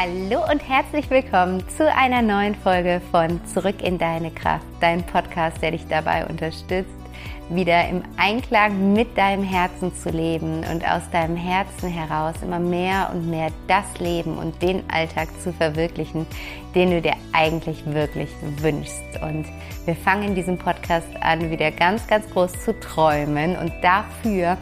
Hallo und herzlich willkommen zu einer neuen Folge von Zurück in deine Kraft, dein Podcast, der dich dabei unterstützt, wieder im Einklang mit deinem Herzen zu leben und aus deinem Herzen heraus immer mehr und mehr das Leben und den Alltag zu verwirklichen, den du dir eigentlich wirklich wünschst. Und wir fangen in diesem Podcast an, wieder ganz, ganz groß zu träumen und dafür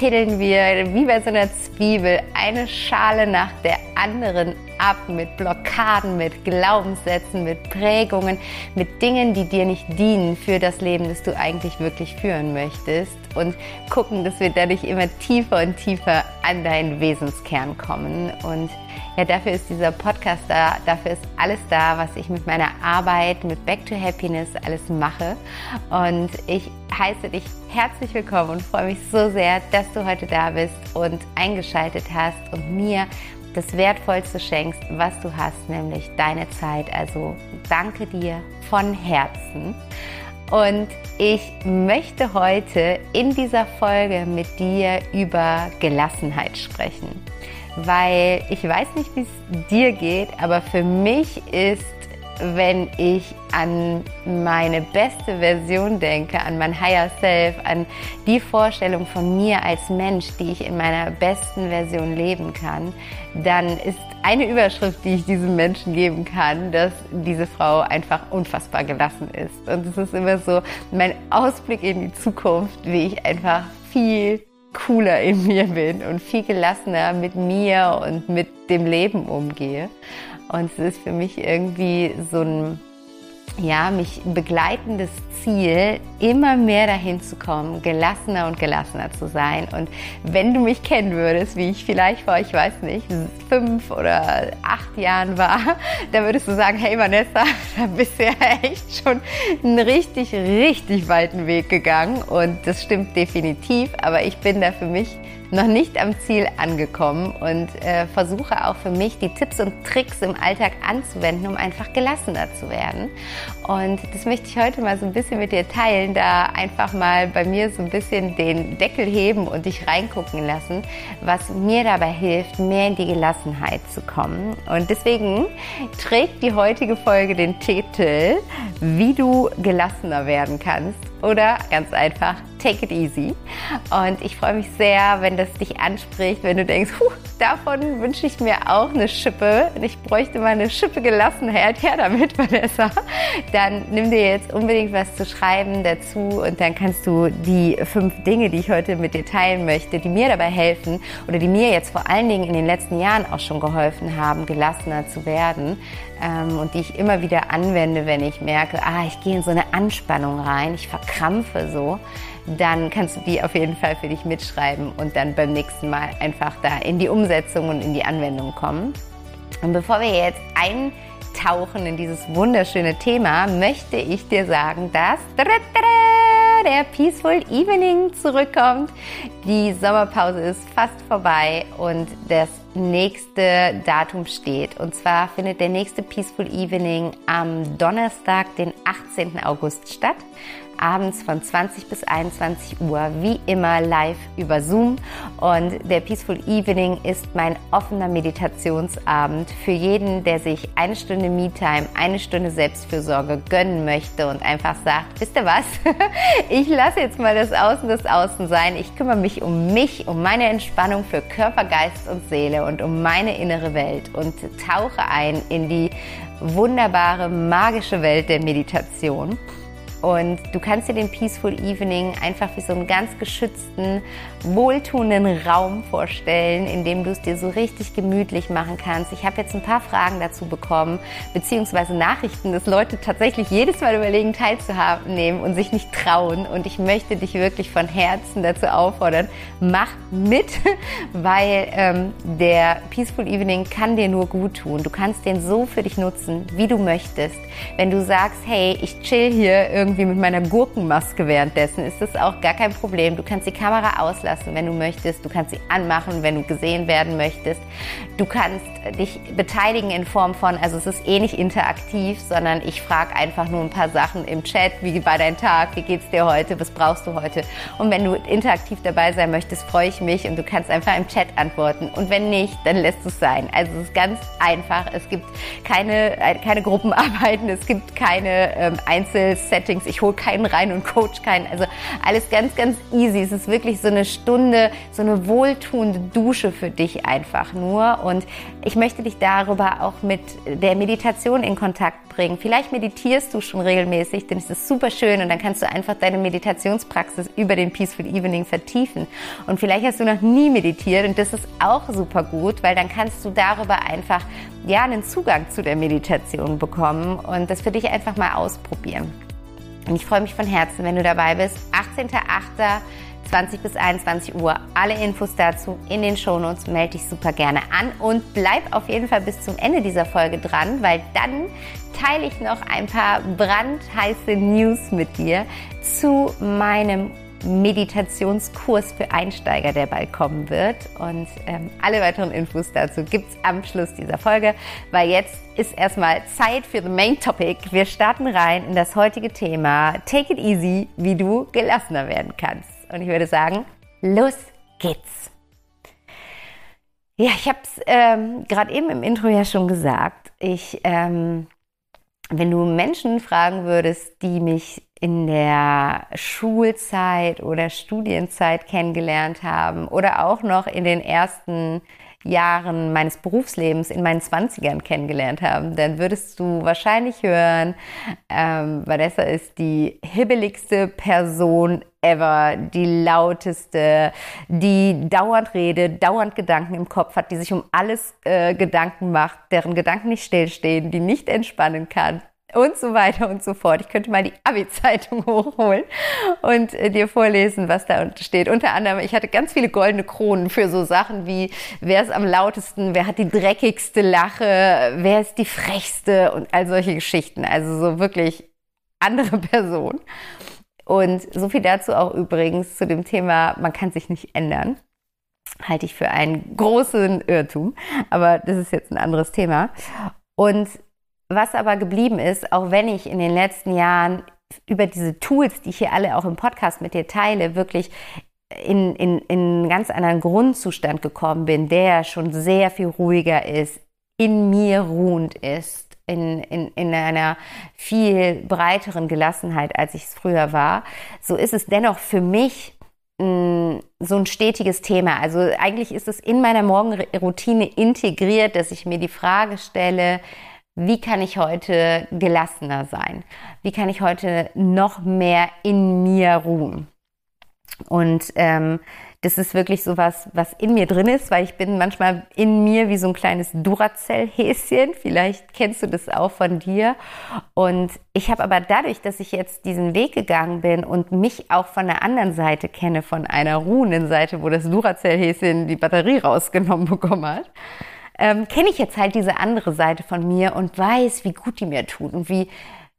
piddeln wir wie bei so einer Zwiebel eine Schale nach der anderen ab mit Blockaden, mit Glaubenssätzen, mit Prägungen, mit Dingen, die dir nicht dienen für das Leben, das du eigentlich wirklich führen möchtest und gucken, dass wir dadurch immer tiefer und tiefer an deinen Wesenskern kommen. Und ja, dafür ist dieser Podcast da, dafür ist alles da, was ich mit meiner Arbeit, mit Back to Happiness alles mache. Und ich heiße dich herzlich willkommen und freue mich so sehr, dass du heute da bist und eingeschaltet hast und mir das Wertvollste schenkst, was du hast, nämlich deine Zeit. Also danke dir von Herzen. Und ich möchte heute in dieser Folge mit dir über Gelassenheit sprechen weil ich weiß nicht, wie es dir geht, aber für mich ist, wenn ich an meine beste Version denke, an mein Higher Self, an die Vorstellung von mir als Mensch, die ich in meiner besten Version leben kann, dann ist eine Überschrift, die ich diesem Menschen geben kann, dass diese Frau einfach unfassbar gelassen ist. Und es ist immer so mein Ausblick in die Zukunft, wie ich einfach viel cooler in mir bin und viel gelassener mit mir und mit dem Leben umgehe. Und es ist für mich irgendwie so ein ja, mich begleitendes Ziel, immer mehr dahin zu kommen, gelassener und gelassener zu sein. Und wenn du mich kennen würdest, wie ich vielleicht vor, ich weiß nicht, fünf oder acht Jahren war, dann würdest du sagen, hey Vanessa, da bist du ja echt schon einen richtig, richtig weiten Weg gegangen. Und das stimmt definitiv, aber ich bin da für mich noch nicht am Ziel angekommen und äh, versuche auch für mich die Tipps und Tricks im Alltag anzuwenden, um einfach gelassener zu werden. Und das möchte ich heute mal so ein bisschen mit dir teilen, da einfach mal bei mir so ein bisschen den Deckel heben und dich reingucken lassen, was mir dabei hilft, mehr in die Gelassenheit zu kommen. Und deswegen trägt die heutige Folge den Titel, wie du gelassener werden kannst oder ganz einfach Take It Easy. Und ich freue mich sehr, wenn das dich anspricht, wenn du denkst, huh, davon wünsche ich mir auch eine Schippe. Ich bräuchte mal eine Schippe Gelassenheit. Her damit, Vanessa. Dann nimm dir jetzt unbedingt was zu schreiben dazu und dann kannst du die fünf Dinge, die ich heute mit dir teilen möchte, die mir dabei helfen oder die mir jetzt vor allen Dingen in den letzten Jahren auch schon geholfen haben, gelassener zu werden ähm, und die ich immer wieder anwende, wenn ich merke, ah, ich gehe in so eine Anspannung rein, ich verkrampfe so dann kannst du die auf jeden Fall für dich mitschreiben und dann beim nächsten Mal einfach da in die Umsetzung und in die Anwendung kommen. Und bevor wir jetzt eintauchen in dieses wunderschöne Thema, möchte ich dir sagen, dass der Peaceful Evening zurückkommt. Die Sommerpause ist fast vorbei und das nächste Datum steht. Und zwar findet der nächste Peaceful Evening am Donnerstag, den 18. August statt abends von 20 bis 21 Uhr, wie immer live über Zoom. Und der Peaceful Evening ist mein offener Meditationsabend für jeden, der sich eine Stunde Me-Time, eine Stunde Selbstfürsorge gönnen möchte und einfach sagt, wisst ihr was? Ich lasse jetzt mal das Außen das Außen sein. Ich kümmere mich um mich, um meine Entspannung für Körper, Geist und Seele und um meine innere Welt und tauche ein in die wunderbare, magische Welt der Meditation. Und du kannst dir den Peaceful Evening einfach wie so einen ganz geschützten, wohltuenden Raum vorstellen, in dem du es dir so richtig gemütlich machen kannst. Ich habe jetzt ein paar Fragen dazu bekommen, beziehungsweise Nachrichten, dass Leute tatsächlich jedes Mal überlegen, teilzunehmen und sich nicht trauen. Und ich möchte dich wirklich von Herzen dazu auffordern, mach mit, weil ähm, der Peaceful Evening kann dir nur gut tun. Du kannst den so für dich nutzen, wie du möchtest. Wenn du sagst, hey, ich chill hier irgendwie irgendwie mit meiner Gurkenmaske währenddessen, ist das auch gar kein Problem. Du kannst die Kamera auslassen, wenn du möchtest. Du kannst sie anmachen, wenn du gesehen werden möchtest. Du kannst dich beteiligen in Form von, also es ist eh nicht interaktiv, sondern ich frage einfach nur ein paar Sachen im Chat. Wie war dein Tag? Wie geht's dir heute? Was brauchst du heute? Und wenn du interaktiv dabei sein möchtest, freue ich mich und du kannst einfach im Chat antworten. Und wenn nicht, dann lässt es sein. Also es ist ganz einfach. Es gibt keine, keine Gruppenarbeiten, es gibt keine ähm, Einzelsettings. Ich hole keinen rein und coach keinen. Also alles ganz, ganz easy. Es ist wirklich so eine Stunde, so eine wohltuende Dusche für dich einfach nur. Und ich möchte dich darüber auch mit der Meditation in Kontakt bringen. Vielleicht meditierst du schon regelmäßig, denn es ist super schön und dann kannst du einfach deine Meditationspraxis über den Peaceful Evening vertiefen. Und vielleicht hast du noch nie meditiert und das ist auch super gut, weil dann kannst du darüber einfach ja einen Zugang zu der Meditation bekommen und das für dich einfach mal ausprobieren. Und ich freue mich von Herzen, wenn du dabei bist. 18.08. 20 bis 21 Uhr. Alle Infos dazu in den Shownotes. Melde dich super gerne an und bleib auf jeden Fall bis zum Ende dieser Folge dran, weil dann teile ich noch ein paar brandheiße News mit dir zu meinem Meditationskurs für Einsteiger, der bald kommen wird. Und ähm, alle weiteren Infos dazu gibt es am Schluss dieser Folge, weil jetzt ist erstmal Zeit für the Main Topic. Wir starten rein in das heutige Thema Take it easy, wie du gelassener werden kannst. Und ich würde sagen, los geht's. Ja, ich habe es ähm, gerade eben im Intro ja schon gesagt. Ich, ähm, wenn du Menschen fragen würdest, die mich in der Schulzeit oder Studienzeit kennengelernt haben oder auch noch in den ersten Jahren meines Berufslebens in meinen Zwanzigern kennengelernt haben, dann würdest du wahrscheinlich hören, ähm, Vanessa ist die hibbeligste Person ever, die lauteste, die dauernd redet, dauernd Gedanken im Kopf hat, die sich um alles äh, Gedanken macht, deren Gedanken nicht stillstehen, die nicht entspannen kann, und so weiter und so fort. Ich könnte mal die Abi-Zeitung hochholen und äh, dir vorlesen, was da steht. Unter anderem, ich hatte ganz viele goldene Kronen für so Sachen wie, wer ist am lautesten, wer hat die dreckigste Lache, wer ist die frechste und all solche Geschichten. Also so wirklich andere Person. Und so viel dazu auch übrigens zu dem Thema, man kann sich nicht ändern. Halte ich für einen großen Irrtum. Aber das ist jetzt ein anderes Thema. Und was aber geblieben ist, auch wenn ich in den letzten Jahren über diese Tools, die ich hier alle auch im Podcast mit dir teile, wirklich in, in, in einen ganz anderen Grundzustand gekommen bin, der schon sehr viel ruhiger ist, in mir ruhend ist, in, in, in einer viel breiteren Gelassenheit, als ich es früher war, so ist es dennoch für mich mh, so ein stetiges Thema. Also eigentlich ist es in meiner Morgenroutine integriert, dass ich mir die Frage stelle, wie kann ich heute gelassener sein? Wie kann ich heute noch mehr in mir ruhen? Und ähm, das ist wirklich so was, was in mir drin ist, weil ich bin manchmal in mir wie so ein kleines Duracell-Häschen. Vielleicht kennst du das auch von dir. Und ich habe aber dadurch, dass ich jetzt diesen Weg gegangen bin und mich auch von der anderen Seite kenne, von einer ruhenden Seite, wo das Duracell-Häschen die Batterie rausgenommen bekommen hat, ähm, kenne ich jetzt halt diese andere Seite von mir und weiß, wie gut die mir tut und wie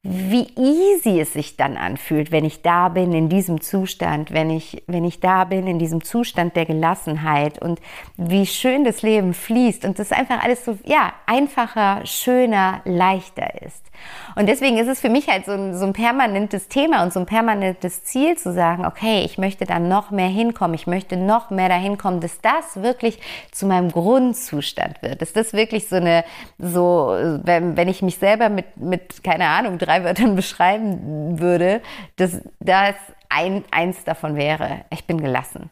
wie easy es sich dann anfühlt, wenn ich da bin in diesem Zustand, wenn ich, wenn ich da bin in diesem Zustand der Gelassenheit und wie schön das Leben fließt und das einfach alles so, ja, einfacher, schöner, leichter ist. Und deswegen ist es für mich halt so ein, so ein permanentes Thema und so ein permanentes Ziel zu sagen, okay, ich möchte da noch mehr hinkommen, ich möchte noch mehr dahin kommen, dass das wirklich zu meinem Grundzustand wird, dass das wirklich so eine, so, wenn, wenn ich mich selber mit, mit, keine Ahnung, drei Wörtern beschreiben würde, dass das ein, eins davon wäre, ich bin gelassen.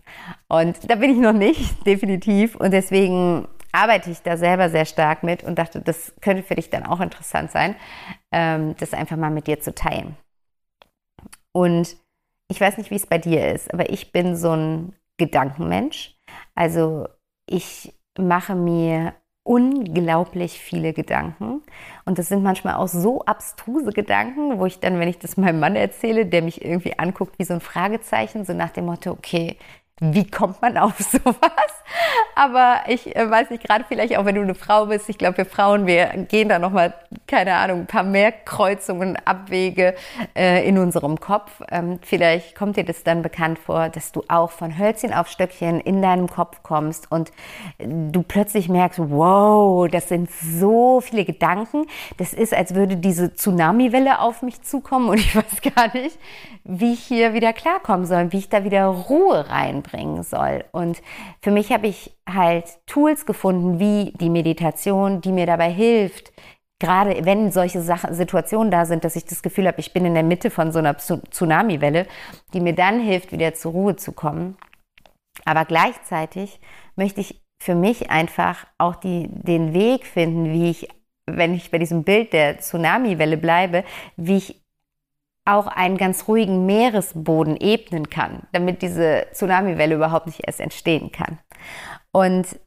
Und da bin ich noch nicht, definitiv. Und deswegen arbeite ich da selber sehr stark mit und dachte, das könnte für dich dann auch interessant sein, ähm, das einfach mal mit dir zu teilen. Und ich weiß nicht, wie es bei dir ist, aber ich bin so ein Gedankenmensch. Also ich mache mir unglaublich viele Gedanken. Und das sind manchmal auch so abstruse Gedanken, wo ich dann, wenn ich das meinem Mann erzähle, der mich irgendwie anguckt wie so ein Fragezeichen, so nach dem Motto, okay, wie kommt man auf sowas? Aber ich äh, weiß nicht, gerade vielleicht auch, wenn du eine Frau bist, ich glaube, wir Frauen, wir gehen da nochmal, keine Ahnung, ein paar mehr Kreuzungen, Abwege äh, in unserem Kopf. Ähm, vielleicht kommt dir das dann bekannt vor, dass du auch von Hölzchen auf Stöckchen in deinem Kopf kommst und du plötzlich merkst, wow, das sind so viele Gedanken. Das ist, als würde diese Tsunamiwelle auf mich zukommen und ich weiß gar nicht, wie ich hier wieder klarkommen soll, wie ich da wieder Ruhe reinbringen soll. Und für mich habe ich halt Tools gefunden, wie die Meditation, die mir dabei hilft, gerade wenn solche Sachen, Situationen da sind, dass ich das Gefühl habe, ich bin in der Mitte von so einer Tsunamiwelle, die mir dann hilft, wieder zur Ruhe zu kommen. Aber gleichzeitig möchte ich für mich einfach auch die, den Weg finden, wie ich, wenn ich bei diesem Bild der Tsunamiwelle bleibe, wie ich auch einen ganz ruhigen Meeresboden ebnen kann, damit diese Tsunamiwelle überhaupt nicht erst entstehen kann. Und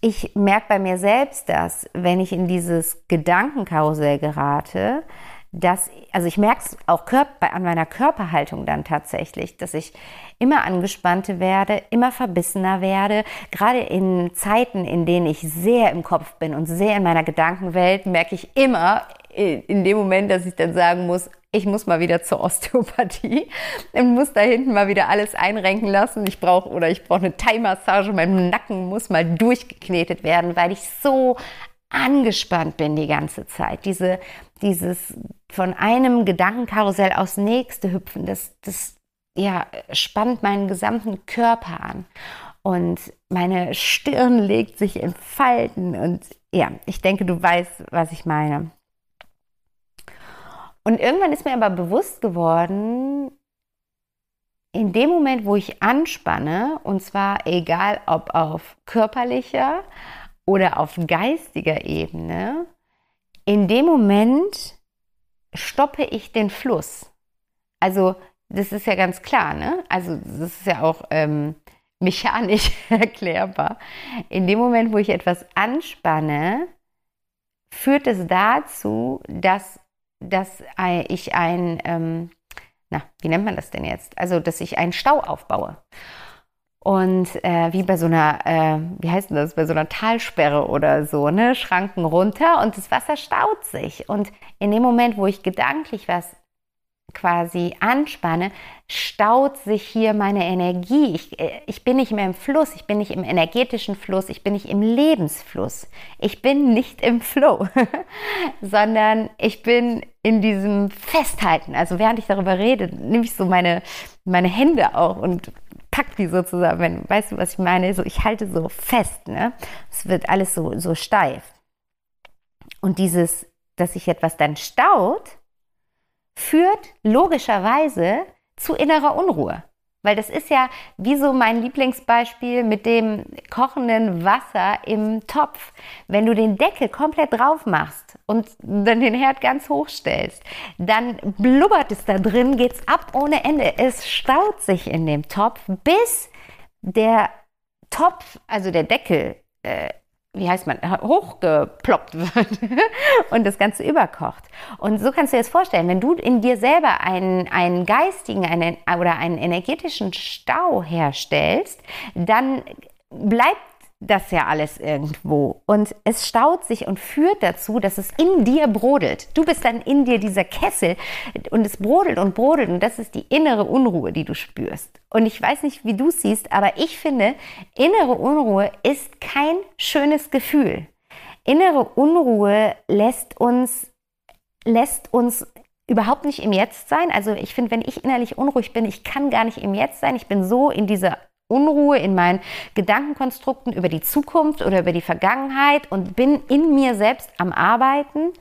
ich merke bei mir selbst, dass wenn ich in dieses Gedankenkarussell gerate, dass, also ich merke es auch an meiner Körperhaltung dann tatsächlich, dass ich immer angespannter werde, immer verbissener werde. Gerade in Zeiten, in denen ich sehr im Kopf bin und sehr in meiner Gedankenwelt, merke ich immer in dem Moment, dass ich dann sagen muss, ich muss mal wieder zur Osteopathie und muss da hinten mal wieder alles einrenken lassen. Ich brauche oder ich brauche eine Thai-Massage, mein Nacken muss mal durchgeknetet werden, weil ich so angespannt bin die ganze Zeit. Diese, dieses von einem Gedankenkarussell aufs nächste hüpfen, das, das ja, spannt meinen gesamten Körper an. Und meine Stirn legt sich in Falten. Und ja, ich denke, du weißt, was ich meine. Und irgendwann ist mir aber bewusst geworden, in dem Moment, wo ich anspanne, und zwar egal ob auf körperlicher oder auf geistiger Ebene, in dem Moment stoppe ich den Fluss. Also das ist ja ganz klar, ne? Also das ist ja auch ähm, mechanisch erklärbar. In dem Moment, wo ich etwas anspanne, führt es dazu, dass, dass ich ein, ähm, na, wie nennt man das denn jetzt? Also, dass ich einen Stau aufbaue. Und äh, wie bei so einer, äh, wie heißt denn das, bei so einer Talsperre oder so, ne? Schranken runter und das Wasser staut sich. Und in dem Moment, wo ich gedanklich was quasi anspanne, staut sich hier meine Energie. Ich, äh, ich bin nicht mehr im Fluss, ich bin nicht im energetischen Fluss, ich bin nicht im Lebensfluss. Ich bin nicht im Flow, sondern ich bin in diesem Festhalten. Also während ich darüber rede, nehme ich so meine, meine Hände auch und pack die so zusammen. Weißt du, was ich meine? So, ich halte so fest. Ne? Es wird alles so, so steif. Und dieses, dass sich etwas dann staut, führt logischerweise zu innerer Unruhe. Weil das ist ja wie so mein Lieblingsbeispiel mit dem kochenden Wasser im Topf. Wenn du den Deckel komplett drauf machst und dann den Herd ganz hoch stellst, dann blubbert es da drin, geht's ab ohne Ende. Es staut sich in dem Topf, bis der Topf, also der Deckel, äh, wie heißt man, hochgeploppt wird und das Ganze überkocht. Und so kannst du dir das vorstellen, wenn du in dir selber einen, einen geistigen einen, oder einen energetischen Stau herstellst, dann bleibt das ja alles irgendwo. Und es staut sich und führt dazu, dass es in dir brodelt. Du bist dann in dir dieser Kessel und es brodelt und brodelt und das ist die innere Unruhe, die du spürst. Und ich weiß nicht, wie du siehst, aber ich finde, innere Unruhe ist kein schönes Gefühl. Innere Unruhe lässt uns, lässt uns überhaupt nicht im Jetzt sein. Also ich finde, wenn ich innerlich unruhig bin, ich kann gar nicht im Jetzt sein. Ich bin so in dieser Unruhe in meinen Gedankenkonstrukten über die Zukunft oder über die Vergangenheit und bin in mir selbst am Arbeiten.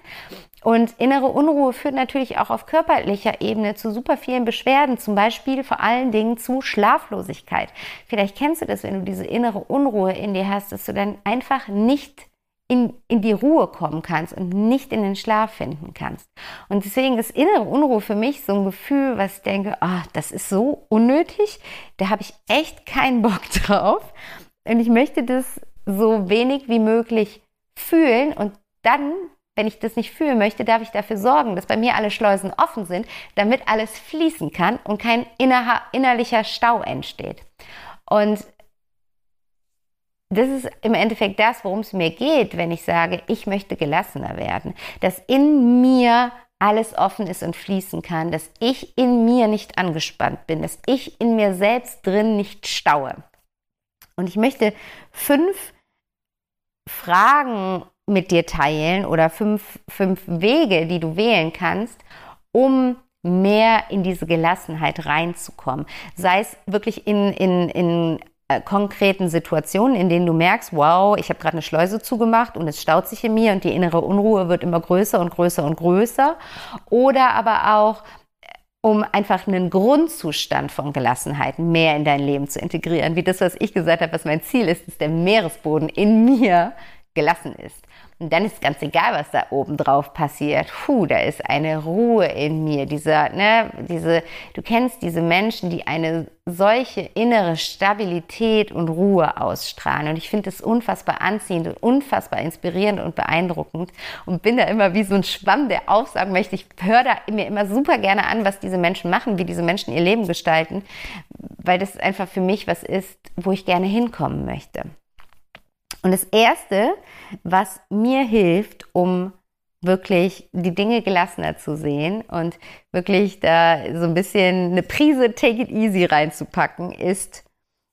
Und innere Unruhe führt natürlich auch auf körperlicher Ebene zu super vielen Beschwerden, zum Beispiel vor allen Dingen zu Schlaflosigkeit. Vielleicht kennst du das, wenn du diese innere Unruhe in dir hast, dass du dann einfach nicht in, in die Ruhe kommen kannst und nicht in den Schlaf finden kannst. Und deswegen ist innere Unruhe für mich so ein Gefühl, was ich denke, ah, das ist so unnötig, da habe ich echt keinen Bock drauf. Und ich möchte das so wenig wie möglich fühlen und dann, wenn ich das nicht fühlen möchte, darf ich dafür sorgen, dass bei mir alle Schleusen offen sind, damit alles fließen kann und kein inner, innerlicher Stau entsteht. Und das ist im Endeffekt das, worum es mir geht, wenn ich sage, ich möchte gelassener werden. Dass in mir alles offen ist und fließen kann, dass ich in mir nicht angespannt bin, dass ich in mir selbst drin nicht staue. Und ich möchte fünf Fragen mit dir teilen oder fünf, fünf Wege, die du wählen kannst, um mehr in diese Gelassenheit reinzukommen. Sei es wirklich in, in, in konkreten Situationen, in denen du merkst, wow, ich habe gerade eine Schleuse zugemacht und es staut sich in mir und die innere Unruhe wird immer größer und größer und größer. Oder aber auch, äh, um einfach einen Grundzustand von Gelassenheit mehr in dein Leben zu integrieren. Wie das, was ich gesagt habe, was mein Ziel ist, dass der Meeresboden in mir gelassen ist. Und dann ist ganz egal, was da oben drauf passiert. Puh, da ist eine Ruhe in mir. Dieser, ne, diese, du kennst diese Menschen, die eine solche innere Stabilität und Ruhe ausstrahlen. Und ich finde es unfassbar anziehend und unfassbar inspirierend und beeindruckend und bin da immer wie so ein Schwamm, der aufsagen möchte. Ich höre da mir immer super gerne an, was diese Menschen machen, wie diese Menschen ihr Leben gestalten, weil das einfach für mich was ist, wo ich gerne hinkommen möchte. Und das Erste, was mir hilft, um wirklich die Dinge gelassener zu sehen und wirklich da so ein bisschen eine Prise Take It Easy reinzupacken, ist,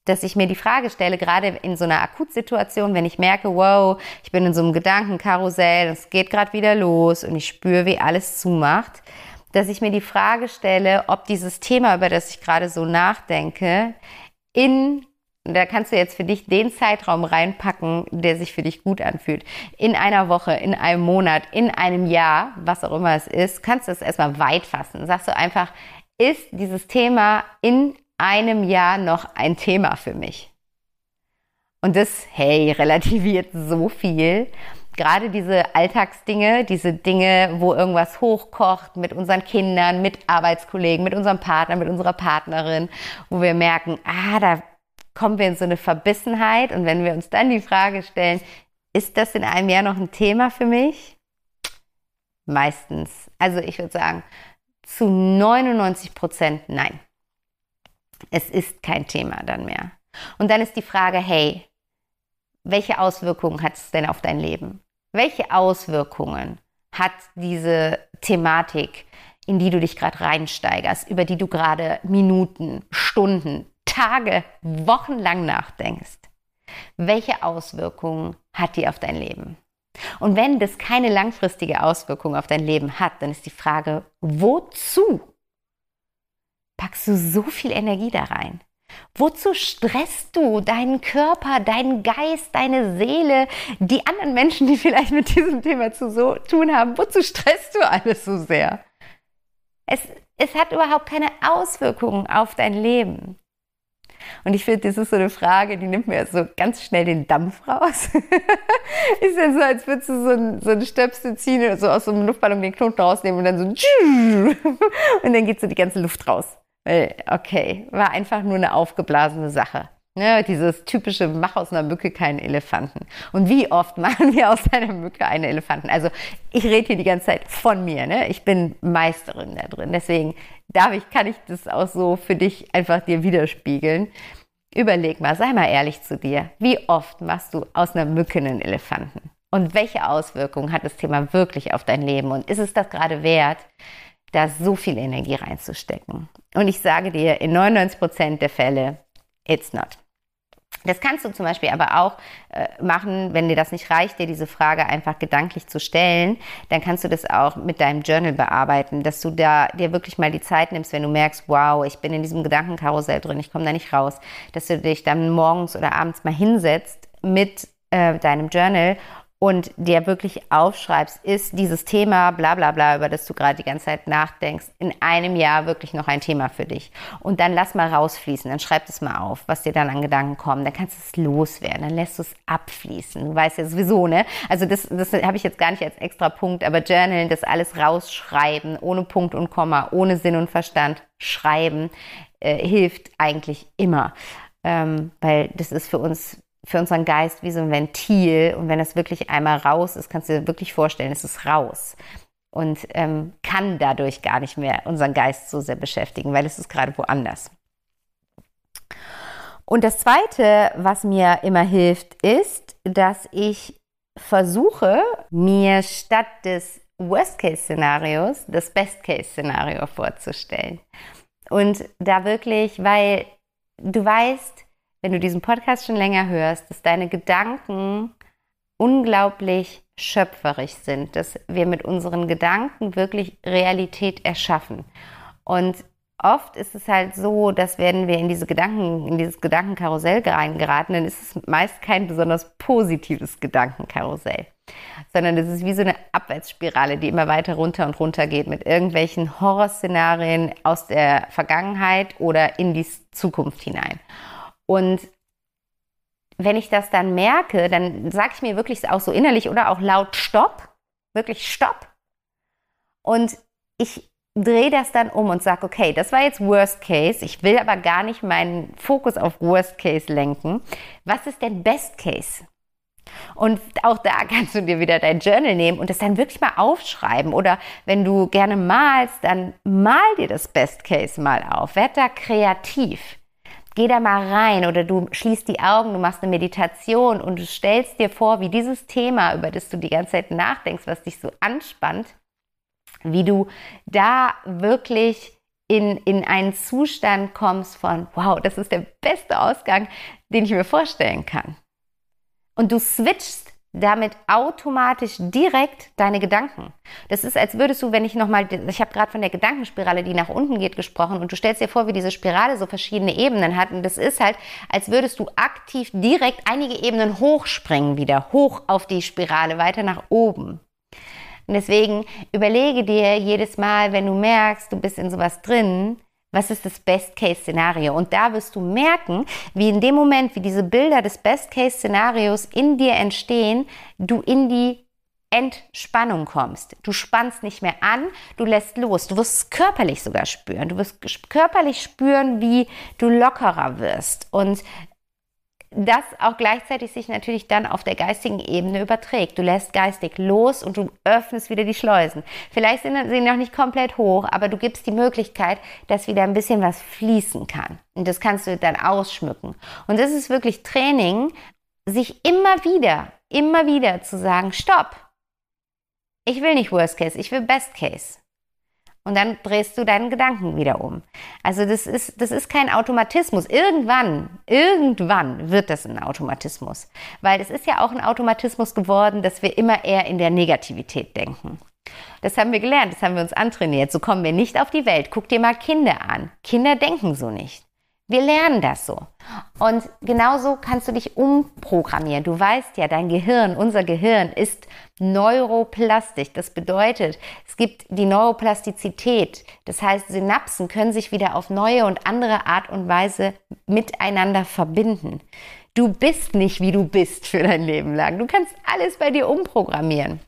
dass ich mir die Frage stelle, gerade in so einer Akutsituation, wenn ich merke, wow, ich bin in so einem Gedankenkarussell, es geht gerade wieder los und ich spüre, wie alles zumacht, dass ich mir die Frage stelle, ob dieses Thema, über das ich gerade so nachdenke, in da kannst du jetzt für dich den Zeitraum reinpacken, der sich für dich gut anfühlt. In einer Woche, in einem Monat, in einem Jahr, was auch immer es ist, kannst du es erstmal weit fassen. Sagst du einfach, ist dieses Thema in einem Jahr noch ein Thema für mich? Und das, hey, relativiert so viel. Gerade diese Alltagsdinge, diese Dinge, wo irgendwas hochkocht mit unseren Kindern, mit Arbeitskollegen, mit unserem Partner, mit unserer Partnerin, wo wir merken, ah, da kommen wir in so eine Verbissenheit und wenn wir uns dann die Frage stellen, ist das in einem Jahr noch ein Thema für mich? Meistens. Also ich würde sagen, zu 99 Prozent nein. Es ist kein Thema dann mehr. Und dann ist die Frage, hey, welche Auswirkungen hat es denn auf dein Leben? Welche Auswirkungen hat diese Thematik, in die du dich gerade reinsteigerst, über die du gerade Minuten, Stunden, Tage, Wochen nachdenkst, welche Auswirkungen hat die auf dein Leben? Und wenn das keine langfristige Auswirkung auf dein Leben hat, dann ist die Frage, wozu packst du so viel Energie da rein? Wozu stresst du deinen Körper, deinen Geist, deine Seele, die anderen Menschen, die vielleicht mit diesem Thema zu so tun haben? Wozu stresst du alles so sehr? Es, es hat überhaupt keine Auswirkungen auf dein Leben. Und ich finde, das ist so eine Frage, die nimmt mir so ganz schnell den Dampf raus. ist ja so, als würdest du so ein, so ein Stöpsel ziehen oder so aus so einem Luftballon den Knoten rausnehmen und dann so und dann geht so die ganze Luft raus. Okay, war einfach nur eine aufgeblasene Sache. Ne, dieses typische Mach aus einer Mücke keinen Elefanten. Und wie oft machen wir aus einer Mücke einen Elefanten? Also ich rede hier die ganze Zeit von mir. Ne? Ich bin Meisterin da drin. Deswegen darf ich, kann ich das auch so für dich einfach dir widerspiegeln. Überleg mal, sei mal ehrlich zu dir. Wie oft machst du aus einer Mücke einen Elefanten? Und welche Auswirkungen hat das Thema wirklich auf dein Leben? Und ist es das gerade wert, da so viel Energie reinzustecken? Und ich sage dir, in 99 Prozent der Fälle, it's not. Das kannst du zum Beispiel aber auch äh, machen, wenn dir das nicht reicht, dir diese Frage einfach gedanklich zu stellen, dann kannst du das auch mit deinem Journal bearbeiten, dass du da dir wirklich mal die Zeit nimmst, wenn du merkst, wow, ich bin in diesem Gedankenkarussell drin, ich komme da nicht raus, dass du dich dann morgens oder abends mal hinsetzt mit äh, deinem Journal und dir wirklich aufschreibst, ist dieses Thema, bla bla bla, über das du gerade die ganze Zeit nachdenkst, in einem Jahr wirklich noch ein Thema für dich. Und dann lass mal rausfließen, dann schreib es mal auf, was dir dann an Gedanken kommen, dann kannst du es loswerden, dann lässt du es abfließen. Du weißt ja sowieso, ne? Also das, das habe ich jetzt gar nicht als extra Punkt, aber Journalen, das alles rausschreiben, ohne Punkt und Komma, ohne Sinn und Verstand, schreiben, äh, hilft eigentlich immer. Ähm, weil das ist für uns für unseren Geist wie so ein Ventil. Und wenn es wirklich einmal raus ist, kannst du dir wirklich vorstellen, es ist raus. Und ähm, kann dadurch gar nicht mehr unseren Geist so sehr beschäftigen, weil es ist gerade woanders. Und das Zweite, was mir immer hilft, ist, dass ich versuche, mir statt des Worst-Case-Szenarios das Best-Case-Szenario vorzustellen. Und da wirklich, weil du weißt, wenn du diesen Podcast schon länger hörst, dass deine Gedanken unglaublich schöpferisch sind, dass wir mit unseren Gedanken wirklich Realität erschaffen. Und oft ist es halt so, dass wenn wir in diese Gedanken, in dieses Gedankenkarussell reingeraten, dann ist es meist kein besonders positives Gedankenkarussell, sondern es ist wie so eine Abwärtsspirale, die immer weiter runter und runter geht mit irgendwelchen Horrorszenarien aus der Vergangenheit oder in die Zukunft hinein. Und wenn ich das dann merke, dann sage ich mir wirklich auch so innerlich oder auch laut Stopp, wirklich Stopp. Und ich drehe das dann um und sage, okay, das war jetzt Worst Case. Ich will aber gar nicht meinen Fokus auf Worst Case lenken. Was ist denn Best Case? Und auch da kannst du dir wieder dein Journal nehmen und das dann wirklich mal aufschreiben. Oder wenn du gerne malst, dann mal dir das Best Case mal auf. Werd da kreativ. Geh da mal rein oder du schließt die Augen, du machst eine Meditation und du stellst dir vor, wie dieses Thema, über das du die ganze Zeit nachdenkst, was dich so anspannt, wie du da wirklich in, in einen Zustand kommst von, wow, das ist der beste Ausgang, den ich mir vorstellen kann. Und du switchst damit automatisch direkt deine Gedanken. Das ist, als würdest du, wenn ich nochmal, ich habe gerade von der Gedankenspirale, die nach unten geht, gesprochen und du stellst dir vor, wie diese Spirale so verschiedene Ebenen hat und das ist halt, als würdest du aktiv direkt einige Ebenen hochspringen wieder, hoch auf die Spirale, weiter nach oben. Und deswegen überlege dir jedes Mal, wenn du merkst, du bist in sowas drin, was ist das Best-Case-Szenario? Und da wirst du merken, wie in dem Moment, wie diese Bilder des Best-Case-Szenarios in dir entstehen, du in die Entspannung kommst. Du spannst nicht mehr an, du lässt los. Du wirst es körperlich sogar spüren. Du wirst körperlich spüren, wie du lockerer wirst. Und das auch gleichzeitig sich natürlich dann auf der geistigen Ebene überträgt. Du lässt geistig los und du öffnest wieder die Schleusen. Vielleicht sind sie noch nicht komplett hoch, aber du gibst die Möglichkeit, dass wieder ein bisschen was fließen kann. Und das kannst du dann ausschmücken. Und das ist wirklich Training, sich immer wieder, immer wieder zu sagen, stopp. Ich will nicht Worst Case, ich will Best Case und dann drehst du deinen Gedanken wieder um. Also das ist, das ist kein Automatismus. Irgendwann, irgendwann wird das ein Automatismus. Weil es ist ja auch ein Automatismus geworden, dass wir immer eher in der Negativität denken. Das haben wir gelernt, das haben wir uns antrainiert. So kommen wir nicht auf die Welt. Guck dir mal Kinder an. Kinder denken so nicht. Wir lernen das so. Und genauso kannst du dich umprogrammieren. Du weißt ja, dein Gehirn, unser Gehirn ist neuroplastisch. Das bedeutet, es gibt die Neuroplastizität. Das heißt, Synapsen können sich wieder auf neue und andere Art und Weise miteinander verbinden. Du bist nicht, wie du bist für dein Leben lang. Du kannst alles bei dir umprogrammieren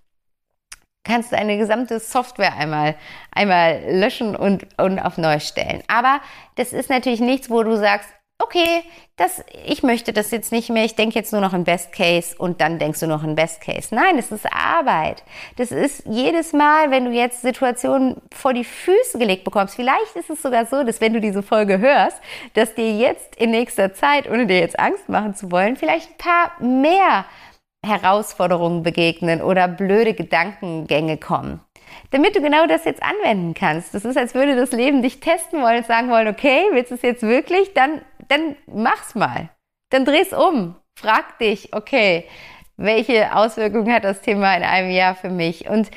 kannst du eine gesamte Software einmal, einmal löschen und, und auf neu stellen. Aber das ist natürlich nichts, wo du sagst, okay, das, ich möchte das jetzt nicht mehr, ich denke jetzt nur noch in Best Case und dann denkst du noch in Best Case. Nein, das ist Arbeit. Das ist jedes Mal, wenn du jetzt Situationen vor die Füße gelegt bekommst. Vielleicht ist es sogar so, dass wenn du diese Folge hörst, dass dir jetzt in nächster Zeit, ohne dir jetzt Angst machen zu wollen, vielleicht ein paar mehr Herausforderungen begegnen oder blöde Gedankengänge kommen. Damit du genau das jetzt anwenden kannst. Das ist, als würde das Leben dich testen wollen und sagen wollen, okay, willst du es jetzt wirklich? Dann, dann mach's mal. Dann dreh's um. Frag dich, okay, welche Auswirkungen hat das Thema in einem Jahr für mich? Und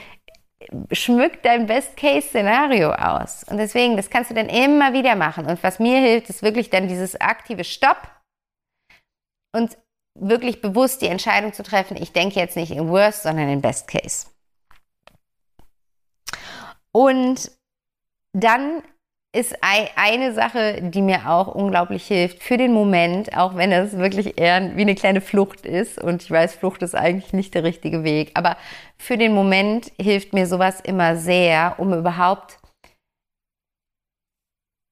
schmück dein Best-Case-Szenario aus. Und deswegen, das kannst du dann immer wieder machen. Und was mir hilft, ist wirklich dann dieses aktive Stopp und wirklich bewusst die Entscheidung zu treffen, ich denke jetzt nicht in Worst, sondern in Best Case. Und dann ist eine Sache, die mir auch unglaublich hilft für den Moment, auch wenn es wirklich eher wie eine kleine Flucht ist. Und ich weiß, Flucht ist eigentlich nicht der richtige Weg. Aber für den Moment hilft mir sowas immer sehr, um überhaupt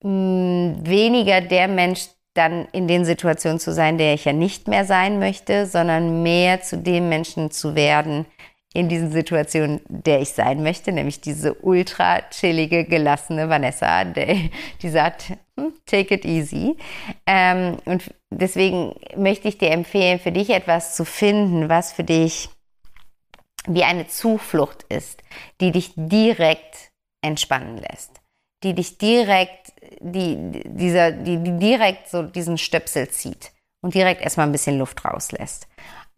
mm, weniger der Mensch dann in den Situationen zu sein, der ich ja nicht mehr sein möchte, sondern mehr zu dem Menschen zu werden in diesen Situationen, der ich sein möchte, nämlich diese ultra chillige, gelassene Vanessa, die sagt, hm, take it easy. Ähm, und deswegen möchte ich dir empfehlen, für dich etwas zu finden, was für dich wie eine Zuflucht ist, die dich direkt entspannen lässt, die dich direkt, die, dieser, die, die direkt so diesen Stöpsel zieht und direkt erstmal ein bisschen Luft rauslässt.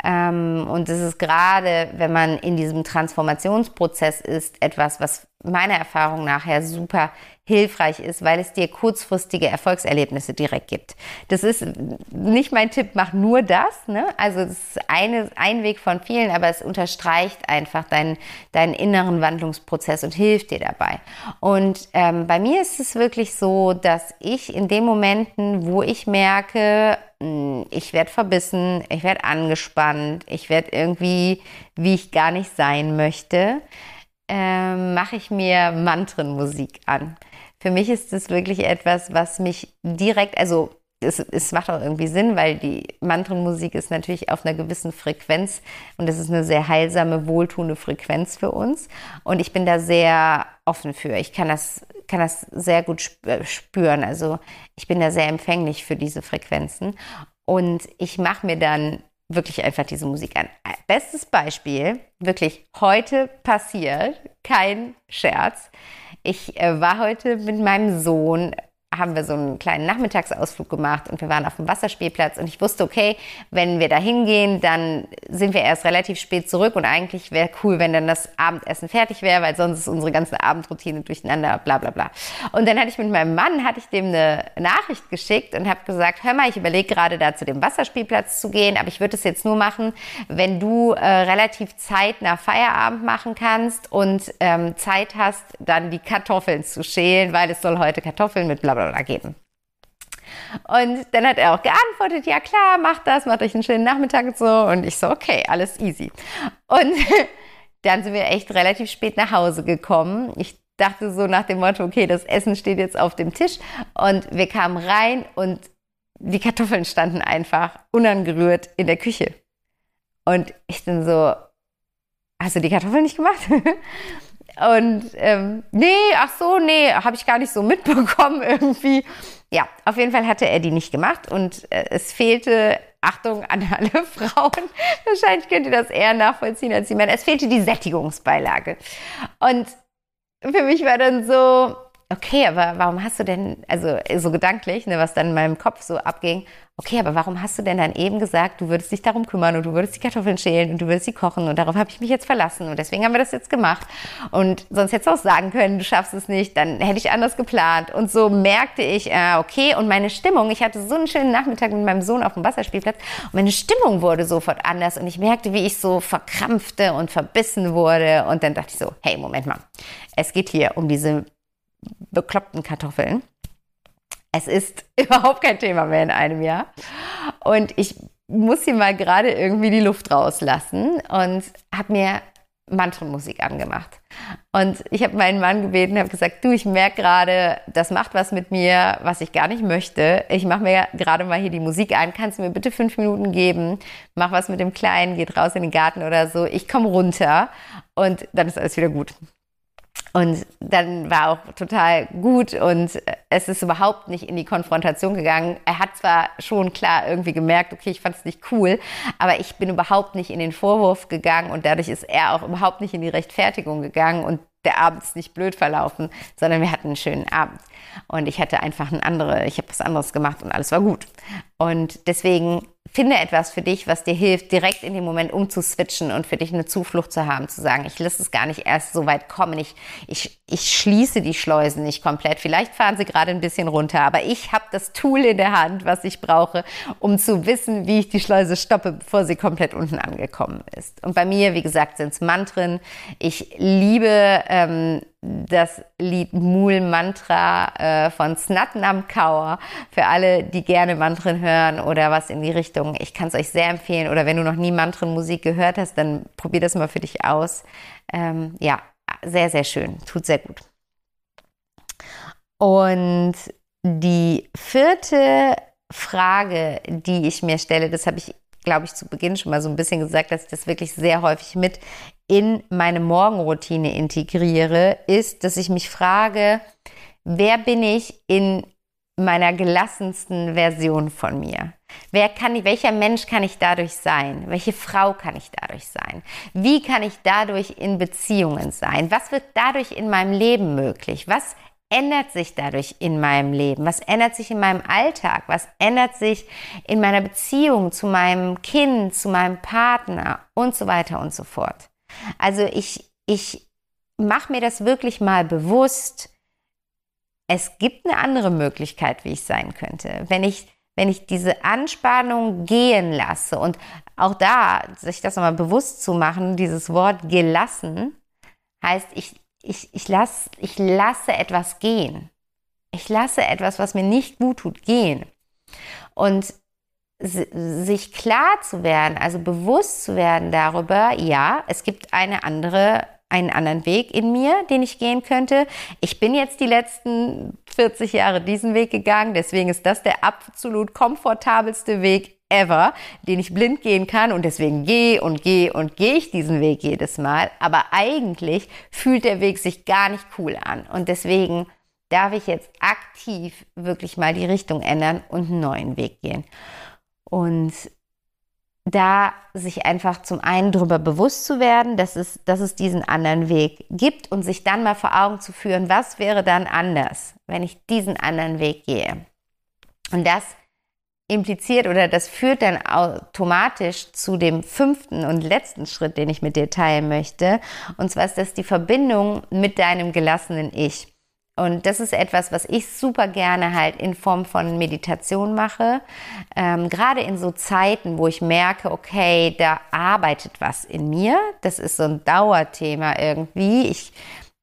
Ähm, und es ist gerade, wenn man in diesem Transformationsprozess ist, etwas, was meiner Erfahrung nachher super hilfreich ist, weil es dir kurzfristige Erfolgserlebnisse direkt gibt. Das ist nicht mein Tipp, mach nur das. Ne? Also es ist eine, ein Weg von vielen, aber es unterstreicht einfach deinen, deinen inneren Wandlungsprozess und hilft dir dabei. Und ähm, bei mir ist es wirklich so, dass ich in den Momenten, wo ich merke, ich werde verbissen, ich werde angespannt, ich werde irgendwie, wie ich gar nicht sein möchte, ähm, mache ich mir Mantrenmusik an. Für mich ist es wirklich etwas, was mich direkt, also es, es, macht auch irgendwie Sinn, weil die Mantrenmusik ist natürlich auf einer gewissen Frequenz und es ist eine sehr heilsame, wohltuende Frequenz für uns. Und ich bin da sehr offen für. Ich kann das, kann das sehr gut äh, spüren. Also ich bin da sehr empfänglich für diese Frequenzen. Und ich mache mir dann wirklich einfach diese Musik an. Bestes Beispiel, wirklich heute passiert, kein Scherz. Ich äh, war heute mit meinem Sohn haben wir so einen kleinen Nachmittagsausflug gemacht und wir waren auf dem Wasserspielplatz und ich wusste, okay, wenn wir da hingehen, dann sind wir erst relativ spät zurück und eigentlich wäre cool, wenn dann das Abendessen fertig wäre, weil sonst ist unsere ganze Abendroutine durcheinander, bla bla bla. Und dann hatte ich mit meinem Mann, hatte ich dem eine Nachricht geschickt und habe gesagt, hör mal, ich überlege gerade da zu dem Wasserspielplatz zu gehen, aber ich würde es jetzt nur machen, wenn du äh, relativ Zeit nach Feierabend machen kannst und ähm, Zeit hast, dann die Kartoffeln zu schälen, weil es soll heute Kartoffeln mit bla bla bla geben. Und dann hat er auch geantwortet, ja klar, macht das, macht euch einen schönen Nachmittag und so. Und ich so, okay, alles easy. Und dann sind wir echt relativ spät nach Hause gekommen. Ich dachte so nach dem Motto, okay, das Essen steht jetzt auf dem Tisch. Und wir kamen rein und die Kartoffeln standen einfach unangerührt in der Küche. Und ich bin so, hast du die Kartoffeln nicht gemacht? Und ähm, nee, ach so, nee, habe ich gar nicht so mitbekommen irgendwie. Ja, auf jeden Fall hatte er die nicht gemacht und äh, es fehlte, Achtung an alle Frauen, wahrscheinlich könnt ihr das eher nachvollziehen als die Männer, es fehlte die Sättigungsbeilage. Und für mich war dann so, okay, aber warum hast du denn, also so gedanklich, ne, was dann in meinem Kopf so abging, okay, aber warum hast du denn dann eben gesagt, du würdest dich darum kümmern und du würdest die Kartoffeln schälen und du würdest sie kochen und darauf habe ich mich jetzt verlassen und deswegen haben wir das jetzt gemacht. Und sonst hättest du auch sagen können, du schaffst es nicht, dann hätte ich anders geplant. Und so merkte ich, äh, okay, und meine Stimmung, ich hatte so einen schönen Nachmittag mit meinem Sohn auf dem Wasserspielplatz und meine Stimmung wurde sofort anders und ich merkte, wie ich so verkrampfte und verbissen wurde und dann dachte ich so, hey, Moment mal, es geht hier um diese bekloppten Kartoffeln. Es ist überhaupt kein Thema mehr in einem Jahr. Und ich muss hier mal gerade irgendwie die Luft rauslassen und habe mir Mantrenmusik angemacht. Und ich habe meinen Mann gebeten, habe gesagt, du, ich merke gerade, das macht was mit mir, was ich gar nicht möchte. Ich mache mir gerade mal hier die Musik an. Kannst du mir bitte fünf Minuten geben? Mach was mit dem Kleinen, geht raus in den Garten oder so. Ich komme runter und dann ist alles wieder gut. Und dann war auch total gut und es ist überhaupt nicht in die Konfrontation gegangen. Er hat zwar schon klar irgendwie gemerkt, okay, ich fand es nicht cool, aber ich bin überhaupt nicht in den Vorwurf gegangen und dadurch ist er auch überhaupt nicht in die Rechtfertigung gegangen und der Abend ist nicht blöd verlaufen, sondern wir hatten einen schönen Abend. Und ich hatte einfach ein andere, ich habe was anderes gemacht und alles war gut. Und deswegen finde etwas für dich, was dir hilft, direkt in dem Moment umzuswitchen und für dich eine Zuflucht zu haben, zu sagen, ich lasse es gar nicht erst so weit kommen, ich, ich, ich schließe die Schleusen nicht komplett. Vielleicht fahren sie gerade ein bisschen runter, aber ich habe das Tool in der Hand, was ich brauche, um zu wissen, wie ich die Schleuse stoppe, bevor sie komplett unten angekommen ist. Und bei mir, wie gesagt, sind es Mantren. Ich liebe ähm, das Lied Mool Mantra äh, von Snatnam Kaur für alle, die gerne Mantren hören oder was in die Richtung. Ich kann es euch sehr empfehlen. Oder wenn du noch nie Mantrenmusik gehört hast, dann probier das mal für dich aus. Ähm, ja, sehr, sehr schön. Tut sehr gut. Und die vierte Frage, die ich mir stelle, das habe ich, glaube ich, zu Beginn schon mal so ein bisschen gesagt, dass ich das wirklich sehr häufig mit in meine Morgenroutine integriere, ist, dass ich mich frage, wer bin ich in meiner gelassensten Version von mir? Wer kann, welcher Mensch kann ich dadurch sein? Welche Frau kann ich dadurch sein? Wie kann ich dadurch in Beziehungen sein? Was wird dadurch in meinem Leben möglich? Was ändert sich dadurch in meinem Leben? Was ändert sich in meinem Alltag? Was ändert sich in meiner Beziehung zu meinem Kind, zu meinem Partner und so weiter und so fort? Also ich, ich mache mir das wirklich mal bewusst. Es gibt eine andere Möglichkeit, wie ich sein könnte. Wenn ich, wenn ich diese Anspannung gehen lasse und auch da, sich das nochmal bewusst zu machen, dieses Wort gelassen, heißt, ich, ich, ich, lass, ich lasse etwas gehen. Ich lasse etwas, was mir nicht gut tut, gehen. Und sich klar zu werden, also bewusst zu werden darüber, ja, es gibt eine andere, einen anderen Weg in mir, den ich gehen könnte. Ich bin jetzt die letzten 40 Jahre diesen Weg gegangen, deswegen ist das der absolut komfortabelste Weg ever, den ich blind gehen kann und deswegen gehe und gehe und gehe ich diesen Weg jedes Mal. Aber eigentlich fühlt der Weg sich gar nicht cool an und deswegen darf ich jetzt aktiv wirklich mal die Richtung ändern und einen neuen Weg gehen. Und da sich einfach zum einen darüber bewusst zu werden, dass es, dass es diesen anderen Weg gibt und sich dann mal vor Augen zu führen, was wäre dann anders, wenn ich diesen anderen Weg gehe. Und das impliziert oder das führt dann automatisch zu dem fünften und letzten Schritt, den ich mit dir teilen möchte. Und zwar ist das die Verbindung mit deinem gelassenen Ich. Und das ist etwas, was ich super gerne halt in Form von Meditation mache. Ähm, gerade in so Zeiten, wo ich merke, okay, da arbeitet was in mir. Das ist so ein Dauerthema irgendwie. Ich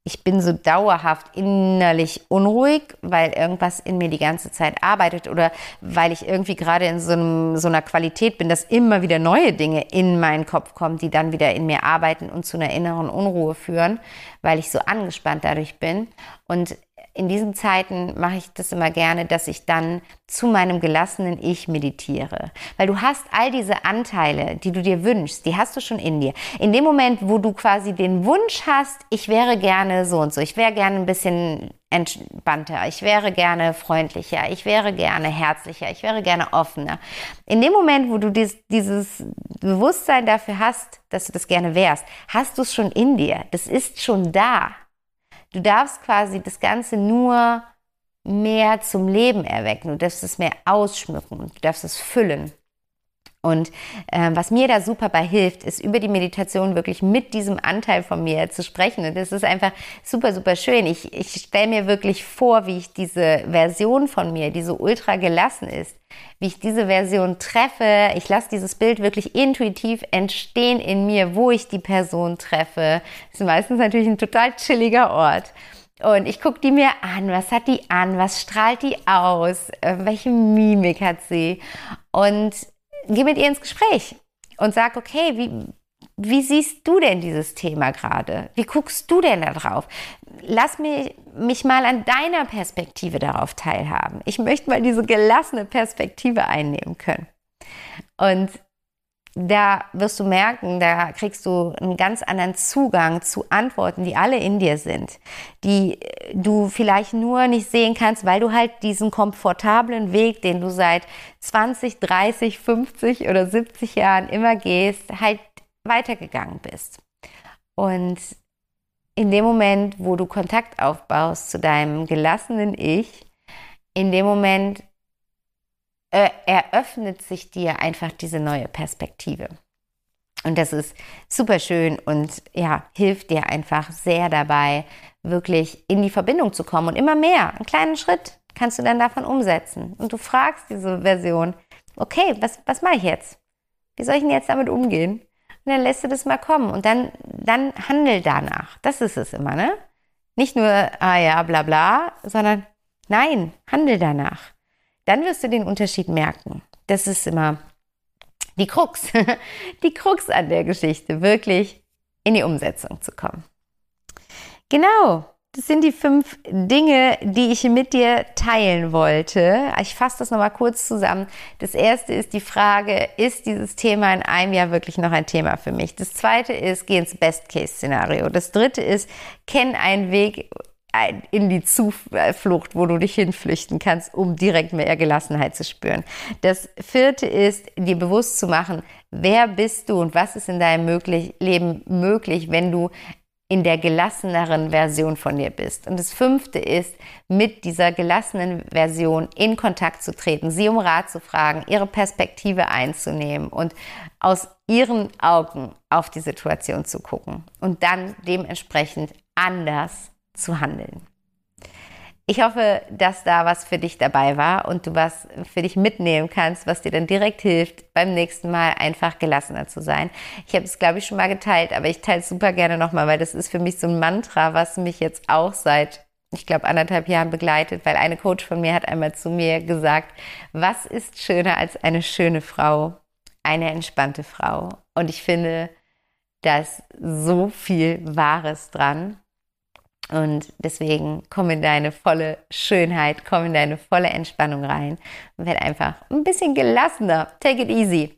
ich bin so dauerhaft innerlich unruhig, weil irgendwas in mir die ganze Zeit arbeitet oder weil ich irgendwie gerade in so, einem, so einer Qualität bin, dass immer wieder neue Dinge in meinen Kopf kommen, die dann wieder in mir arbeiten und zu einer inneren Unruhe führen, weil ich so angespannt dadurch bin. Und in diesen Zeiten mache ich das immer gerne, dass ich dann zu meinem gelassenen Ich meditiere. Weil du hast all diese Anteile, die du dir wünschst, die hast du schon in dir. In dem Moment, wo du quasi den Wunsch hast, ich wäre gerne so und so, ich wäre gerne ein bisschen entspannter, ich wäre gerne freundlicher, ich wäre gerne herzlicher, ich wäre gerne offener. In dem Moment, wo du dies, dieses Bewusstsein dafür hast, dass du das gerne wärst, hast du es schon in dir. Das ist schon da. Du darfst quasi das Ganze nur mehr zum Leben erwecken. Du darfst es mehr ausschmücken. Du darfst es füllen. Und äh, was mir da super bei hilft, ist über die Meditation wirklich mit diesem Anteil von mir zu sprechen. Und das ist einfach super, super schön. Ich, ich stelle mir wirklich vor, wie ich diese Version von mir, die so ultra gelassen ist, wie ich diese Version treffe. Ich lasse dieses Bild wirklich intuitiv entstehen in mir, wo ich die Person treffe. Das ist meistens natürlich ein total chilliger Ort. Und ich gucke die mir an, was hat die an, was strahlt die aus, äh, welche Mimik hat sie. Und geh mit ihr ins Gespräch und sag, okay, wie, wie siehst du denn dieses Thema gerade? Wie guckst du denn da drauf? Lass mich, mich mal an deiner Perspektive darauf teilhaben. Ich möchte mal diese gelassene Perspektive einnehmen können. Und da wirst du merken, da kriegst du einen ganz anderen Zugang zu Antworten, die alle in dir sind, die du vielleicht nur nicht sehen kannst, weil du halt diesen komfortablen Weg, den du seit 20, 30, 50 oder 70 Jahren immer gehst, halt weitergegangen bist. Und in dem Moment, wo du Kontakt aufbaust zu deinem gelassenen Ich, in dem Moment äh, eröffnet sich dir einfach diese neue Perspektive. Und das ist super schön und ja, hilft dir einfach sehr dabei, wirklich in die Verbindung zu kommen. Und immer mehr, einen kleinen Schritt kannst du dann davon umsetzen. Und du fragst diese Version, okay, was, was mache ich jetzt? Wie soll ich denn jetzt damit umgehen? Und dann lässt du das mal kommen und dann, dann handel danach. Das ist es immer, ne? Nicht nur, ah ja, bla bla, sondern nein, handel danach dann wirst du den Unterschied merken. Das ist immer die Krux, die Krux an der Geschichte, wirklich in die Umsetzung zu kommen. Genau, das sind die fünf Dinge, die ich mit dir teilen wollte. Ich fasse das nochmal kurz zusammen. Das erste ist die Frage, ist dieses Thema in einem Jahr wirklich noch ein Thema für mich? Das zweite ist, geh ins Best-Case-Szenario. Das dritte ist, kenn einen Weg in die Zuflucht, wo du dich hinflüchten kannst, um direkt mehr Gelassenheit zu spüren. Das vierte ist, dir bewusst zu machen, wer bist du und was ist in deinem möglich Leben möglich, wenn du in der gelasseneren Version von dir bist. Und das fünfte ist, mit dieser gelassenen Version in Kontakt zu treten, sie um Rat zu fragen, ihre Perspektive einzunehmen und aus ihren Augen auf die Situation zu gucken und dann dementsprechend anders zu handeln. Ich hoffe, dass da was für dich dabei war und du was für dich mitnehmen kannst, was dir dann direkt hilft, beim nächsten Mal einfach gelassener zu sein. Ich habe es, glaube ich, schon mal geteilt, aber ich teile es super gerne nochmal, weil das ist für mich so ein Mantra, was mich jetzt auch seit, ich glaube, anderthalb Jahren begleitet, weil eine Coach von mir hat einmal zu mir gesagt, was ist schöner als eine schöne Frau? Eine entspannte Frau. Und ich finde, da ist so viel Wahres dran. Und deswegen komm in deine volle Schönheit, komm in deine volle Entspannung rein und werd einfach ein bisschen gelassener. Take it easy.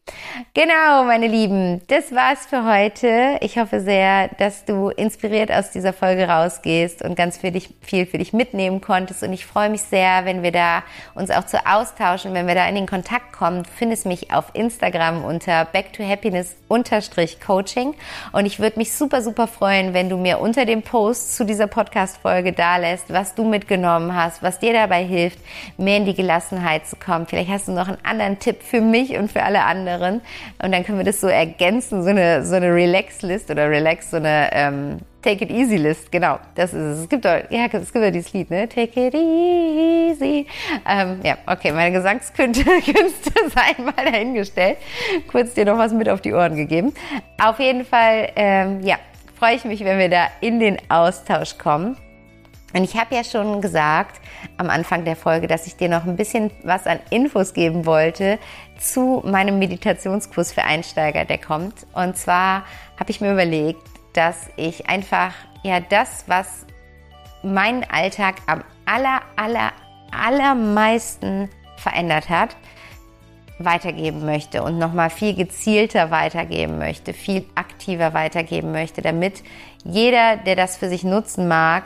Genau, meine Lieben, das war's für heute. Ich hoffe sehr, dass du inspiriert aus dieser Folge rausgehst und ganz für dich, viel für dich mitnehmen konntest. Und ich freue mich sehr, wenn wir da uns auch zu austauschen, wenn wir da in den Kontakt kommen. Du findest mich auf Instagram unter back to happiness coaching. Und ich würde mich super, super freuen, wenn du mir unter dem Post zu dieser Podcast-Folge da lässt, was du mitgenommen hast, was dir dabei hilft, mehr in die Gelassenheit zu kommen. Vielleicht hast du noch einen anderen Tipp für mich und für alle anderen. Und dann können wir das so ergänzen, so eine, so eine Relax-List oder Relax, so eine ähm, Take it easy List, genau, das ist es. Es gibt doch, ja, es gibt ja dieses Lied, ne? Take it easy. Ähm, ja, okay, meine Gesangskünste seien mal dahingestellt. Kurz dir noch was mit auf die Ohren gegeben. Auf jeden Fall, ähm, ja, freue ich mich, wenn wir da in den Austausch kommen. Und ich habe ja schon gesagt am Anfang der Folge, dass ich dir noch ein bisschen was an Infos geben wollte zu meinem Meditationskurs für Einsteiger, der kommt. Und zwar habe ich mir überlegt, dass ich einfach ja das, was meinen Alltag am aller, aller, allermeisten verändert hat, weitergeben möchte und nochmal viel gezielter weitergeben möchte, viel aktiver weitergeben möchte, damit jeder, der das für sich nutzen mag,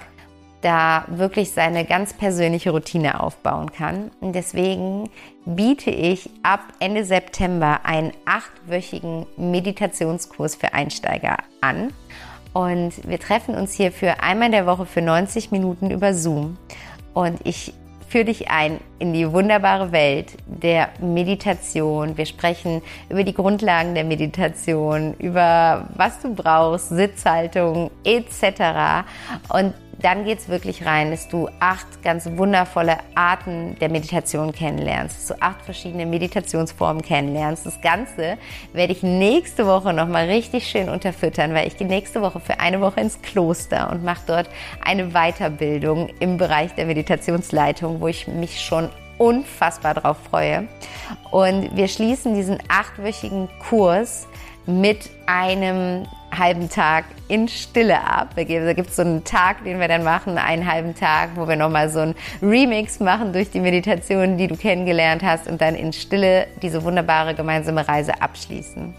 da wirklich seine ganz persönliche Routine aufbauen kann. Und deswegen biete ich ab Ende September einen achtwöchigen Meditationskurs für Einsteiger an. Und wir treffen uns hier für einmal in der Woche für 90 Minuten über Zoom. Und ich führe dich ein in die wunderbare Welt der Meditation. Wir sprechen über die Grundlagen der Meditation, über was du brauchst, Sitzhaltung etc. Und dann geht es wirklich rein, dass du acht ganz wundervolle Arten der Meditation kennenlernst, dass du acht verschiedene Meditationsformen kennenlernst. Das Ganze werde ich nächste Woche nochmal richtig schön unterfüttern, weil ich gehe nächste Woche für eine Woche ins Kloster und mache dort eine Weiterbildung im Bereich der Meditationsleitung, wo ich mich schon unfassbar drauf freue. Und wir schließen diesen achtwöchigen Kurs mit einem halben Tag in Stille ab. Da gibt es so einen Tag, den wir dann machen, einen halben Tag, wo wir nochmal so einen Remix machen durch die Meditation, die du kennengelernt hast und dann in Stille diese wunderbare gemeinsame Reise abschließen.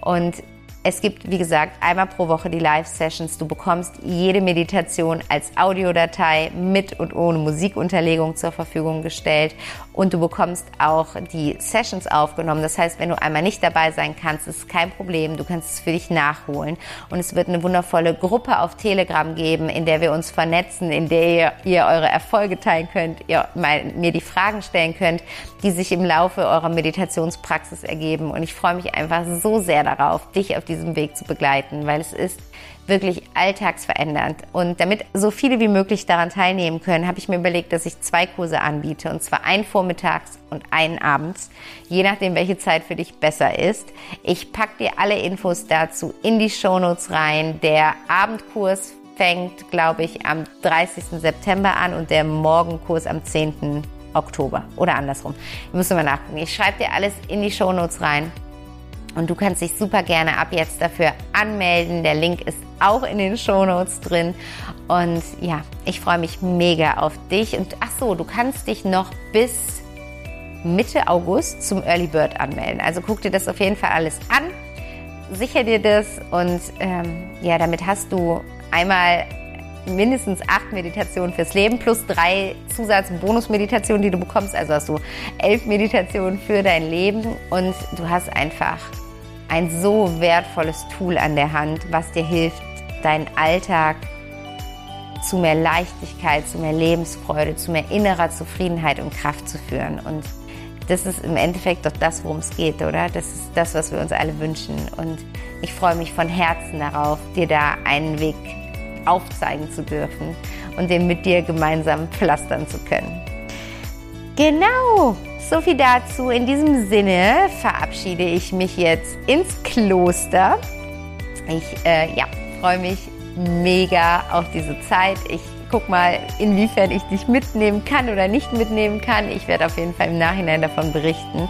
Und es gibt, wie gesagt, einmal pro Woche die Live-Sessions. Du bekommst jede Meditation als Audiodatei mit und ohne Musikunterlegung zur Verfügung gestellt. Und du bekommst auch die Sessions aufgenommen. Das heißt, wenn du einmal nicht dabei sein kannst, ist kein Problem. Du kannst es für dich nachholen. Und es wird eine wundervolle Gruppe auf Telegram geben, in der wir uns vernetzen, in der ihr, ihr eure Erfolge teilen könnt, ihr mir die Fragen stellen könnt, die sich im Laufe eurer Meditationspraxis ergeben. Und ich freue mich einfach so sehr darauf, dich auf die diesem Weg zu begleiten, weil es ist wirklich alltagsverändernd. Und damit so viele wie möglich daran teilnehmen können, habe ich mir überlegt, dass ich zwei Kurse anbiete. Und zwar einen vormittags und einen abends, je nachdem, welche Zeit für dich besser ist. Ich packe dir alle Infos dazu in die Shownotes rein. Der Abendkurs fängt, glaube ich, am 30. September an und der Morgenkurs am 10. Oktober oder andersrum. Ich muss mal nachgucken. Ich schreibe dir alles in die Shownotes rein. Und du kannst dich super gerne ab jetzt dafür anmelden. Der Link ist auch in den Shownotes drin. Und ja, ich freue mich mega auf dich. Und ach so, du kannst dich noch bis Mitte August zum Early Bird anmelden. Also guck dir das auf jeden Fall alles an. Sicher dir das und ähm, ja, damit hast du einmal mindestens acht Meditationen fürs Leben plus drei Zusatz-Bonus-Meditationen, die du bekommst. Also hast du elf Meditationen für dein Leben und du hast einfach ein so wertvolles Tool an der Hand, was dir hilft, deinen Alltag zu mehr Leichtigkeit, zu mehr Lebensfreude, zu mehr innerer Zufriedenheit und Kraft zu führen. Und das ist im Endeffekt doch das, worum es geht, oder? Das ist das, was wir uns alle wünschen. Und ich freue mich von Herzen darauf, dir da einen Weg aufzeigen zu dürfen und den mit dir gemeinsam pflastern zu können. Genau, so viel dazu. In diesem Sinne verabschiede ich mich jetzt ins Kloster. Ich äh, ja, freue mich mega auf diese Zeit. Ich guck mal, inwiefern ich dich mitnehmen kann oder nicht mitnehmen kann. Ich werde auf jeden Fall im Nachhinein davon berichten.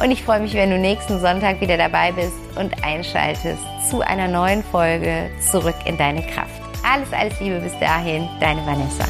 Und ich freue mich, wenn du nächsten Sonntag wieder dabei bist und einschaltest zu einer neuen Folge Zurück in deine Kraft. Alles, alles Liebe bis dahin, deine Vanessa.